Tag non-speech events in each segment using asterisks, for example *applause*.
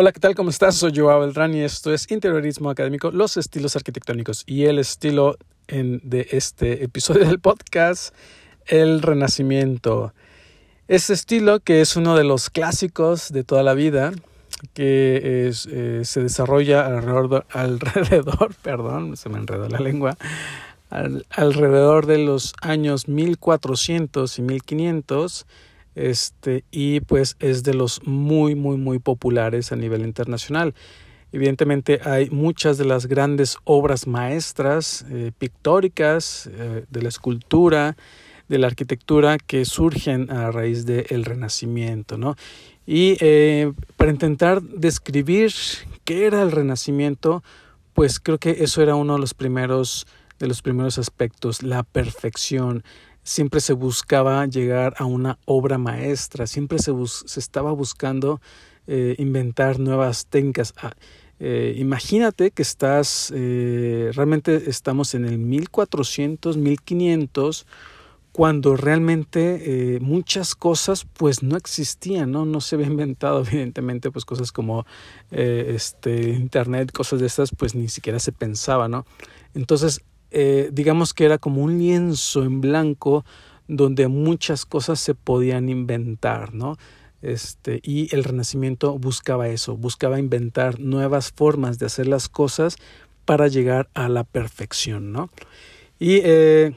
Hola, ¿qué tal? ¿Cómo estás? Soy Joao Beltrán y esto es Interiorismo Académico, los estilos arquitectónicos. Y el estilo de este episodio del podcast, el Renacimiento. Este estilo que es uno de los clásicos de toda la vida, que eh, se desarrolla alrededor, alrededor, *laughs* perdón, se me enredó la lengua, alrededor de los años 1400 y 1500 este, y pues es de los muy, muy, muy populares a nivel internacional. Evidentemente hay muchas de las grandes obras maestras eh, pictóricas eh, de la escultura, de la arquitectura que surgen a raíz del Renacimiento, ¿no? Y eh, para intentar describir qué era el Renacimiento, pues creo que eso era uno de los primeros de los primeros aspectos, la perfección, siempre se buscaba llegar a una obra maestra, siempre se, se estaba buscando eh, inventar nuevas técnicas. Ah, eh, imagínate que estás, eh, realmente estamos en el 1400, 1500, cuando realmente muchas cosas pues no existían, ¿no? No se había inventado *laughs* evidentemente pues cosas como este, internet, cosas de estas pues ni siquiera se pensaba, ¿no? Entonces eh, digamos que era como un lienzo en blanco donde muchas cosas se podían inventar, ¿no? Este, y el Renacimiento buscaba eso, buscaba inventar nuevas formas de hacer las cosas para llegar a la perfección, ¿no? Y eh,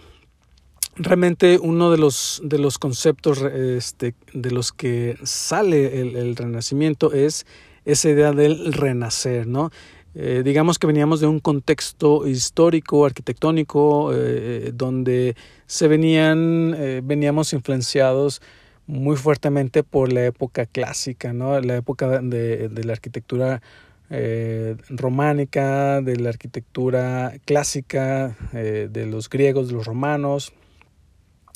realmente uno de los, de los conceptos este, de los que sale el, el Renacimiento es esa idea del renacer, ¿no? Eh, digamos que veníamos de un contexto histórico, arquitectónico, eh, donde se venían, eh, veníamos influenciados muy fuertemente por la época clásica, ¿no? la época de, de la arquitectura románica, de la arquitectura clásica, de los griegos, de los romanos.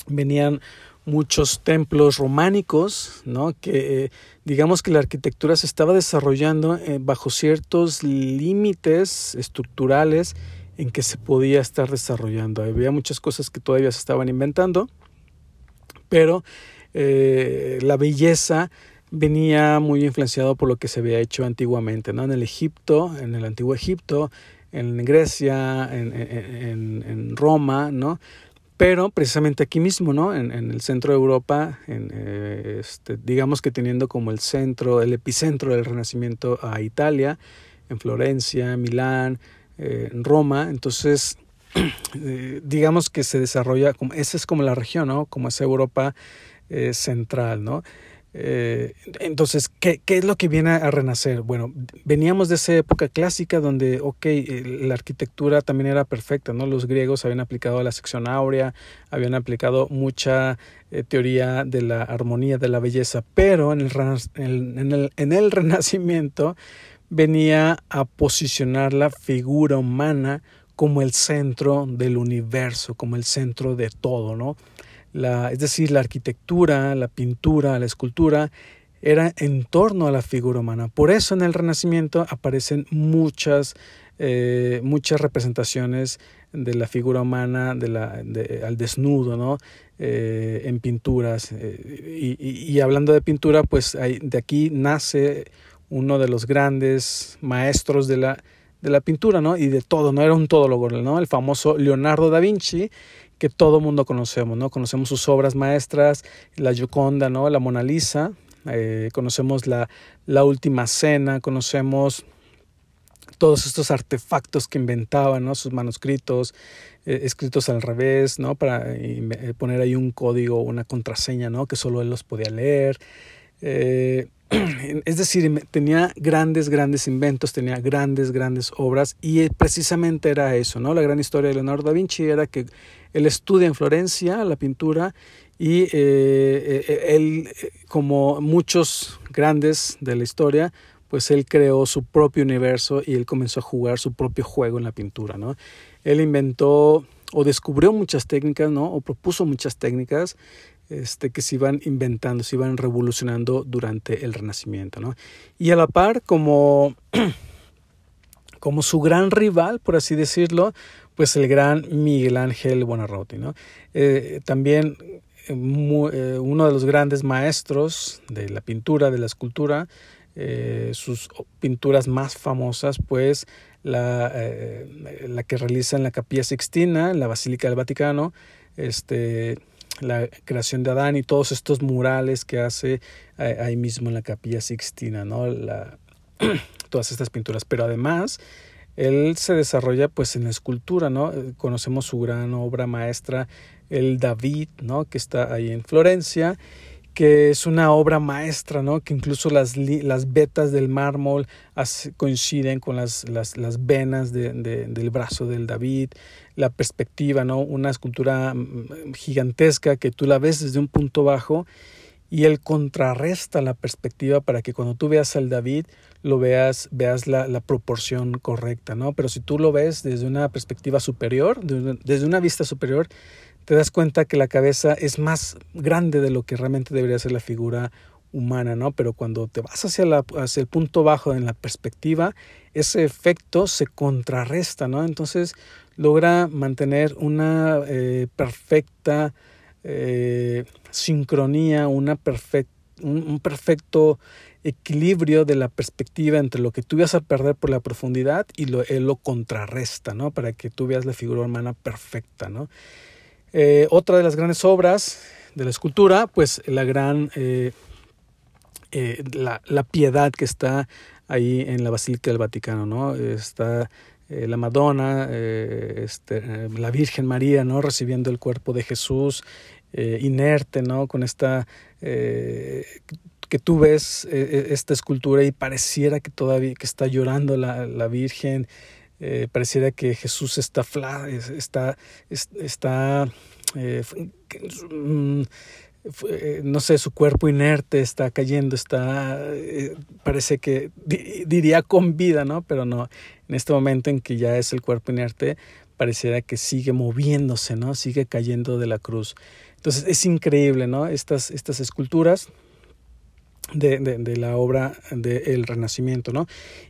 Venían muchos templos románicos, ¿no? que eh, digamos que la arquitectura se estaba desarrollando eh, bajo ciertos límites estructurales en que se podía estar desarrollando. Había muchas cosas que todavía se estaban inventando, pero eh, la belleza venía muy influenciado por lo que se había hecho antiguamente, ¿no? En el Egipto, en el antiguo Egipto, en Grecia, en, Roma, ¿no? Pero precisamente aquí mismo, ¿no? En, en el centro de Europa, en, eh, este, digamos que teniendo como el centro, el epicentro del Renacimiento a Italia, en Florencia, Milán, eh, en Roma, entonces *clears throat* eh, digamos que se desarrolla, esa es como la región, ¿no? Como esa Europa central, ¿no? Eh, entonces, ¿qué, ¿qué, es lo que viene a renacer? Bueno, veníamos de esa época clásica donde, ok, la arquitectura también era perfecta, ¿no? Los griegos habían aplicado la sección áurea, habían aplicado mucha eh, teoría de la armonía, de la belleza, pero en, el, en el *laughs* Renacimiento venía a posicionar la figura humana como el centro del universo, como el centro de todo, ¿no? Es decir, la arquitectura, la pintura, la escultura, era en torno a la figura humana. Por eso en el Renacimiento aparecen muchas, eh, muchas representaciones de la figura humana de la, al desnudo, ¿no? Eh, en pinturas. Eh, y, hablando de pintura, pues de aquí nace uno de los grandes maestros de la, de la pintura, ¿no? Y de todo, ¿no? Era un todólogo, ¿no? El famoso Leonardo da Vinci, que todo mundo conocemos, ¿no? Conocemos sus obras maestras, la Gioconda, ¿no? La Mona Lisa, eh, conocemos la, la Última Cena, conocemos todos estos artefactos que inventaban, ¿no? Sus manuscritos, eh, escritos al revés, ¿no? Para eh, poner ahí un código, una contraseña, ¿no? Que solo él los podía leer. *clears throat* es decir, tenía grandes, grandes inventos, tenía grandes, grandes obras y precisamente era eso, ¿no? La gran historia de Leonardo da Vinci era que él estudia en Florencia la pintura y eh, eh, él, como muchos grandes de la historia, pues él creó su propio universo y él comenzó a jugar su propio juego en la pintura, ¿no? Él inventó o descubrió muchas técnicas, ¿no? O propuso muchas técnicas este, que se iban inventando, se iban revolucionando durante el Renacimiento, ¿no? Y a la par, como, *clears throat* como su gran rival, por así decirlo, pues el gran Miguel Ángel Buonarroti, ¿no? Eh, también eh, eh, uno de los grandes maestros de la pintura, de la escultura, sus pinturas más famosas, pues la, la que realiza en la Capilla Sixtina, en la Basílica del Vaticano, este, la creación de Adán y todos estos murales que hace ahí mismo en la Capilla Sixtina, ¿no? La, *clears throat* todas estas pinturas. Pero además, él se desarrolla pues en la escultura, ¿no? Conocemos su gran obra maestra, el David, ¿no? Que está ahí en Florencia que es una obra maestra, ¿no? que incluso las, las vetas del mármol coinciden con las, las, las venas de, del brazo del David, la perspectiva, ¿no? una escultura mm, gigantesca que tú la ves desde un punto bajo y él contrarresta la perspectiva para que cuando tú veas al David lo veas, veas la, la proporción correcta, ¿no? Pero si tú lo ves desde una perspectiva superior, desde una vista superior, te das cuenta que la cabeza es más grande de lo que realmente debería ser la figura humana, ¿no? Pero cuando te vas hacia, la, hacia el punto bajo en la perspectiva, ese efecto se contrarresta, ¿no? Entonces logra mantener una eh, perfecta eh, sincronía, una un, perfecto equilibrio de la perspectiva entre lo que tú vas a perder por la profundidad y lo, él lo contrarresta, ¿no? Para que tú veas la figura humana perfecta, ¿no? Eh, otra de las grandes obras de la escultura, pues la gran, eh, eh, la, la, piedad que está ahí en la Basílica del Vaticano, ¿no? Está la Madonna, este, la Virgen María, ¿no? Recibiendo el cuerpo de Jesús, inerte, ¿no? Con esta que tú ves esta escultura y pareciera que todavía que está llorando la, la Virgen eh, pareciera que Jesús está, fla, está, está eh, mm, eh, no sé, su cuerpo inerte está cayendo, está, parece que diría con vida, ¿no? Pero no, en este momento en que ya es el cuerpo inerte, pareciera que sigue moviéndose, ¿no? Sigue cayendo de la cruz. Entonces es increíble, ¿no? Estas, estas esculturas de, de, la obra del Renacimiento, ¿no?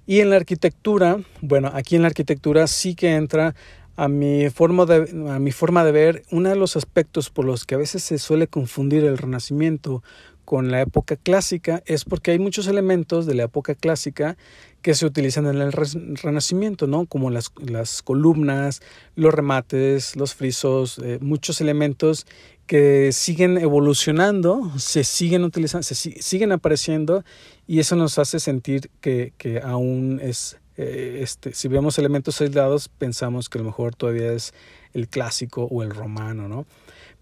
Y en la arquitectura, bueno, aquí en la arquitectura sí que entra a mi, forma de, a mi forma de ver uno de los aspectos por los que a veces se suele confundir el Renacimiento con la época clásica es porque hay muchos elementos de la época clásica que se utilizan en el Renacimiento, ¿no? Como las, las columnas, los remates, los frisos, eh, muchos elementos que siguen evolucionando, se siguen utilizando, se siguen apareciendo y eso nos hace sentir que, que aún es, eh, este, si vemos elementos aislados, pensamos que a lo mejor todavía es el clásico o el romano, ¿no?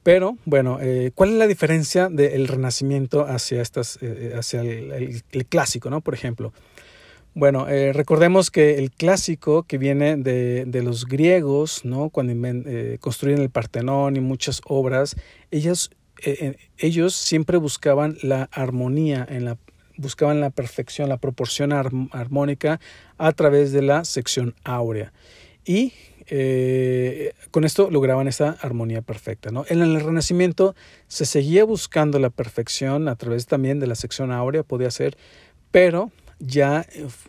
Pero bueno, eh, ¿cuál es la diferencia del Renacimiento hacia, estas, eh, hacia el, clásico, ¿no? Por ejemplo, bueno, eh, recordemos que el clásico que viene de, los griegos, ¿no? cuando eh, construyen el Partenón y muchas obras, ellos, eh, ellos siempre buscaban la armonía, en la, buscaban la perfección, la proporción armónica a través de la sección áurea. Y con esto lograban esa armonía perfecta. ¿no? En el Renacimiento se seguía buscando la perfección a través también de la sección áurea, podía ser, pero ya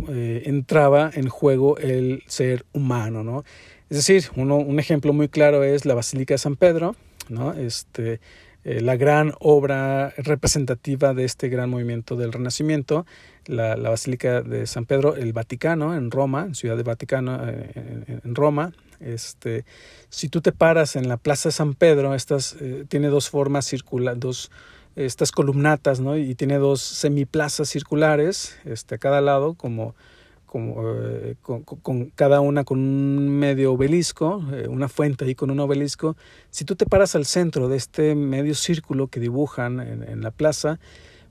eh, entraba en juego el ser humano, ¿no? Es decir, uno, un ejemplo muy claro es la Basílica de San Pedro, ¿no? Este, eh, la gran obra representativa de este gran movimiento del Renacimiento, la, la, Basílica de San Pedro, el Vaticano en Roma, en Ciudad de Vaticano eh, en, Roma. Este, si tú te paras en la Plaza de San Pedro, estas, tiene dos formas circulares, dos estas columnatas, ¿no? Y tiene dos semiplazas circulares, este, a cada lado, como, eh, con, cada una con un medio obelisco, eh, una fuente ahí con un obelisco. Si tú te paras al centro de este medio círculo que dibujan en, la plaza,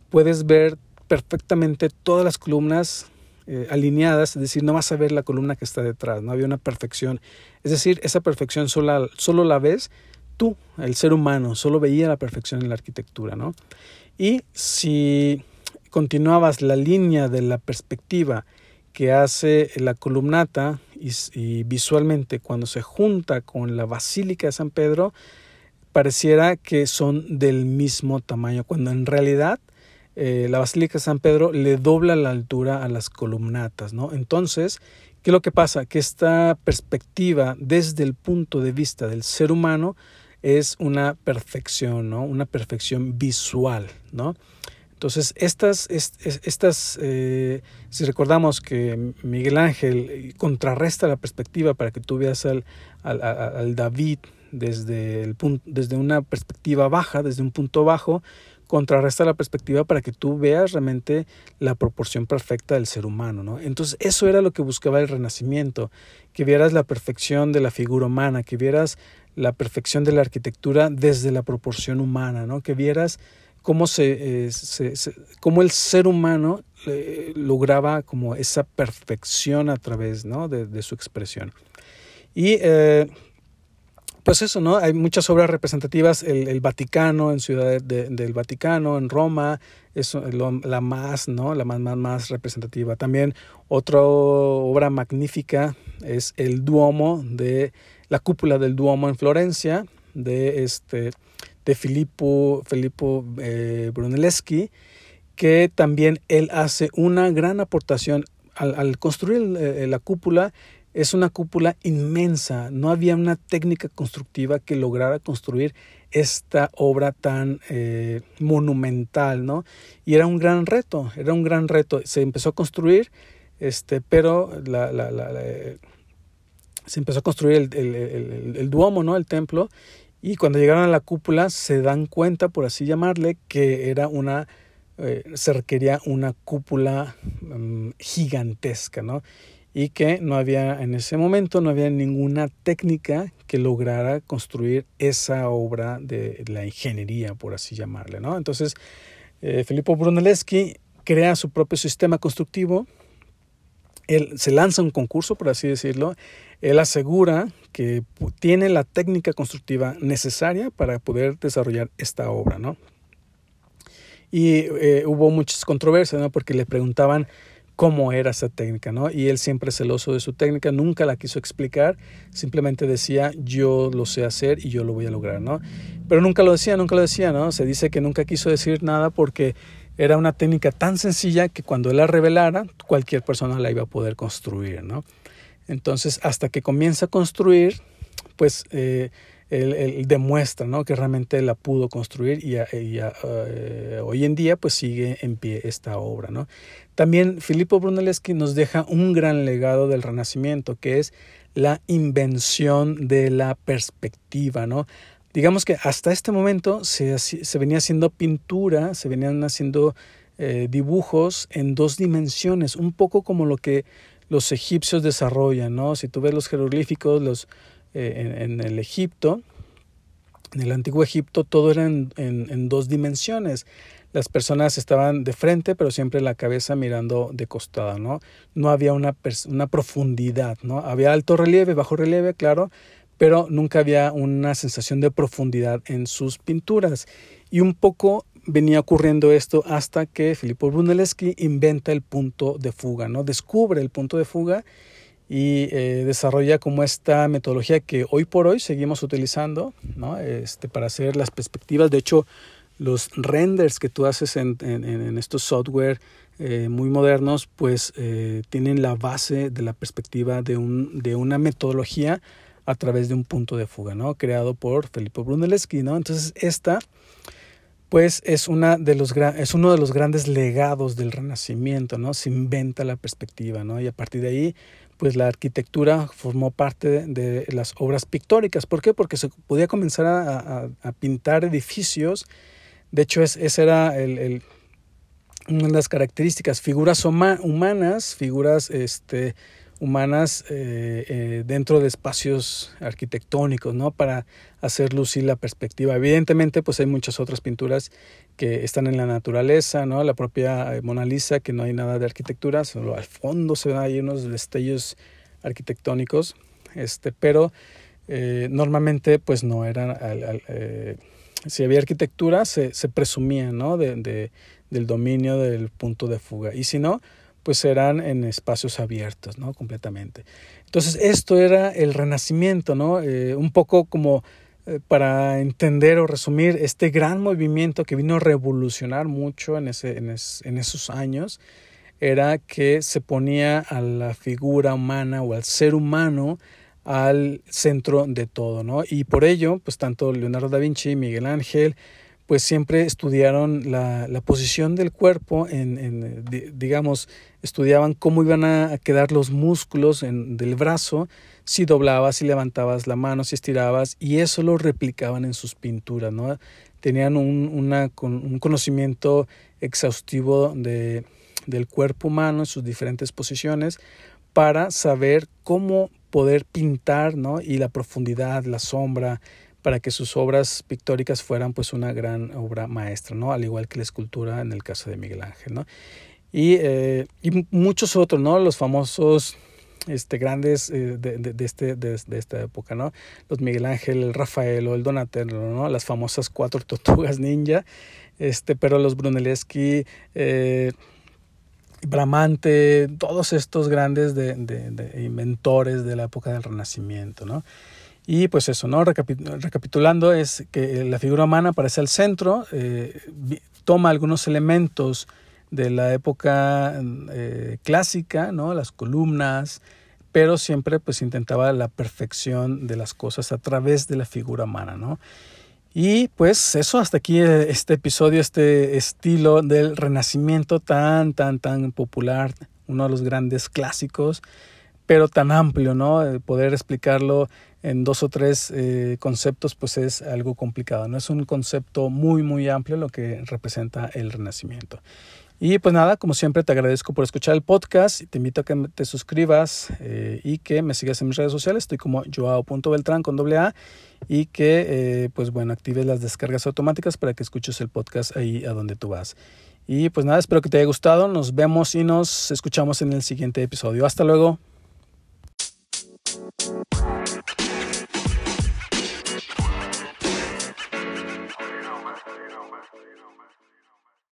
puedes ver perfectamente todas las columnas eh, alineadas, es decir, no vas a ver la columna que está detrás, no había una perfección. Es decir, esa perfección solo, solo la ves tú, el ser humano, solo veía la perfección en la arquitectura, ¿no? Y si continuabas la línea de la perspectiva que hace la columnata y, visualmente cuando se junta con la Basílica de San Pedro, pareciera que son del mismo tamaño, cuando en realidad eh, la Basílica de San Pedro le dobla la altura a las columnatas, ¿no? Entonces, ¿qué es lo que pasa? Que esta perspectiva desde el punto de vista del ser humano es una perfección, ¿no? Una perfección visual, ¿no? Entonces, estas, estas eh, si recordamos que Miguel Ángel contrarresta la perspectiva para que tú veas al, al, David desde, el punto, desde una perspectiva baja, desde un punto bajo, contrarresta la perspectiva para que tú veas realmente la proporción perfecta del ser humano, ¿no? Entonces eso era lo que buscaba el Renacimiento, que vieras la perfección de la figura humana, que vieras la perfección de la arquitectura desde la proporción humana, ¿no? Que vieras cómo se, eh, cómo el ser humano eh, lograba como esa perfección a través, ¿no? de, su expresión. Y eh, pues eso, ¿no? Hay muchas obras representativas, el, Vaticano, en Ciudad del Vaticano, en Roma, es la más, ¿no? La más, más, más representativa. También otra obra magnífica es el Duomo de, la cúpula del Duomo en Florencia, de este, de Filippo, Filippo eh, Brunelleschi, que también él hace una gran aportación al, al construir la cúpula es una cúpula inmensa, no había una técnica constructiva que lograra construir esta obra tan eh, monumental, ¿no? Y era un gran reto, era un gran reto. Se empezó a construir, este, pero la, la, eh, se empezó a construir el, el, el, duomo, ¿no? El templo, y cuando llegaron a la cúpula se dan cuenta, por así llamarle, que era una, eh, se requería una cúpula mm, gigantesca, ¿no? y que no había en ese momento no había ninguna técnica que lograra construir esa obra de la ingeniería por así llamarle no entonces eh, Filippo Brunelleschi crea su propio sistema constructivo él se lanza un concurso por así decirlo él asegura que tiene la técnica constructiva necesaria para poder desarrollar esta obra no y eh, hubo muchas controversias no porque le preguntaban cómo era esa técnica, ¿no? Y él siempre celoso de su técnica, nunca la quiso explicar, simplemente decía, yo lo sé hacer y yo lo voy a lograr, ¿no? Pero nunca lo decía, nunca lo decía, ¿no? Se dice que nunca quiso decir nada porque era una técnica tan sencilla que cuando él la revelara, cualquier persona la iba a poder construir, ¿no? Entonces, hasta que comienza a construir, pues eh, él, demuestra ¿no? que realmente la pudo construir y, eh, hoy en día pues sigue en pie esta obra. ¿no? También Filippo Brunelleschi nos deja un gran legado del Renacimiento que es la invención de la perspectiva. ¿no? Digamos que hasta este momento se, se venía haciendo pintura, se venían haciendo eh, dibujos en dos dimensiones, un poco como lo que los egipcios desarrollan, ¿no? Si tú ves los jeroglíficos, los, eh, en, el Egipto, en el antiguo Egipto, todo era en, dos dimensiones. Las personas estaban de frente, pero siempre la cabeza mirando de costado, ¿no? No había una, una profundidad, ¿no? Había alto relieve, bajo relieve, claro, pero nunca había una sensación de profundidad en sus pinturas. Y un poco venía ocurriendo esto hasta que Filippo Brunelleschi inventa el punto de fuga, ¿no? Descubre el punto de fuga y eh, desarrolla como esta metodología que hoy por hoy seguimos utilizando ¿no? este, para hacer las perspectivas. De hecho, los renders que tú haces en, estos software eh, muy modernos, pues eh, tienen la base de la perspectiva de, un, de una metodología a través de un punto de fuga, ¿no? creado por Filippo Brunelleschi. ¿no? Entonces, esta pues es, una de los, es uno de los grandes legados del Renacimiento, ¿no? Se inventa la perspectiva, ¿no? Y a partir de ahí pues la arquitectura formó parte de, las obras pictóricas. ¿Por qué? Porque se podía comenzar a, pintar edificios. De hecho, es, esa era el, una de las características, figuras humanas, figuras este, humanas eh, eh, dentro de espacios arquitectónicos, ¿no? Para hacer lucir la perspectiva. Evidentemente, pues hay muchas otras pinturas que están en la naturaleza, ¿no? La propia eh, Mona Lisa, que no hay nada de arquitectura, solo al fondo se ven ahí unos destellos arquitectónicos, este, pero normalmente, pues no eran, si había arquitectura, se, se presumía, ¿no? De, de, del dominio del punto de fuga. Y si no, pues serán en espacios abiertos, ¿no? Completamente. Entonces, esto era el renacimiento, ¿no? Eh, un poco como eh, para entender o resumir este gran movimiento que vino a revolucionar mucho en, ese, en, esos años, era que se ponía a la figura humana o al ser humano al centro de todo, ¿no? Y por ello, pues tanto Leonardo da Vinci, Miguel Ángel, pues siempre estudiaron la, la posición del cuerpo, en, en, digamos, estudiaban cómo iban a quedar los músculos en, del brazo, si doblabas, si levantabas la mano, si estirabas, y eso lo replicaban en sus pinturas, ¿no? Tenían un, una, un conocimiento exhaustivo de, del cuerpo humano en sus diferentes posiciones para saber cómo poder pintar, ¿no? Y la profundidad, la sombra, para que sus obras pictóricas fueran pues una gran obra maestra, ¿no? Al igual que la escultura en el caso de Miguel Ángel, ¿no? Y, eh, muchos otros, ¿no? Los famosos este, grandes eh, de, de, este, de, esta época, ¿no? Los Miguel Ángel, el Rafael o el Donatello, ¿no? Las famosas cuatro *laughs* tortugas ninja, este, pero los Brunelleschi, eh, Bramante, todos estos grandes de, de, inventores de la época del Renacimiento, ¿no? Y pues eso, ¿no? recapitulando, es que la figura humana aparece al centro, eh, toma algunos elementos de la época eh, clásica, ¿no? Las columnas, pero siempre pues intentaba la perfección de las cosas a través de la figura humana, ¿no? Y pues eso, hasta aquí eh, este episodio, este estilo del renacimiento tan, tan, tan popular, uno de los grandes clásicos, pero tan amplio, ¿no? Poder explicarlo en dos o tres eh, conceptos, pues es algo complicado. No es un concepto muy, muy amplio lo que representa el Renacimiento. Y pues nada, como siempre te agradezco por escuchar el podcast te invito a que te suscribas eh, y que me sigas en mis redes sociales. Estoy como joao.beltrán con doble A y que eh, pues bueno, actives las descargas automáticas para que escuches el podcast ahí a donde tú vas. Y pues nada, espero que te haya gustado. Nos vemos y nos escuchamos en el siguiente episodio. Hasta luego.